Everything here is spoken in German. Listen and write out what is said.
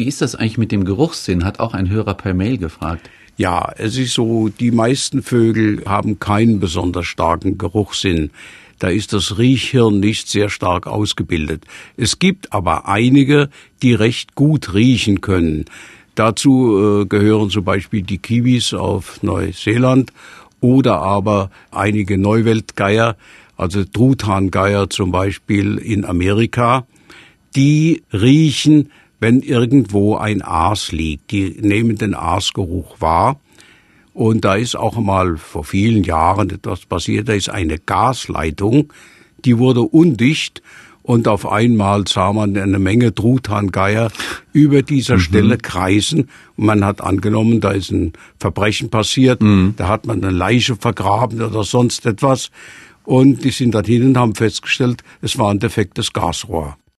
wie ist das eigentlich mit dem Geruchssinn? Hat auch ein Hörer per Mail gefragt. Ja, es ist so, die meisten Vögel haben keinen besonders starken Geruchssinn. Da ist das Riechhirn nicht sehr stark ausgebildet. Es gibt aber einige, die recht gut riechen können. Dazu äh, gehören zum Beispiel die Kiwis auf Neuseeland oder aber einige Neuweltgeier, also Truthahngeier zum Beispiel in Amerika. Die riechen, wenn irgendwo ein Aas liegt. Die nehmen den Aasgeruch wahr und da ist auch mal vor vielen Jahren etwas passiert. Da ist eine Gasleitung, die wurde undicht und auf einmal sah man eine Menge Truthahngeier über dieser mhm. Stelle kreisen. Und man hat angenommen, da ist ein Verbrechen passiert, mhm. da hat man eine Leiche vergraben oder sonst etwas. Und die sind dann hin und haben festgestellt, es war ein defektes Gasrohr.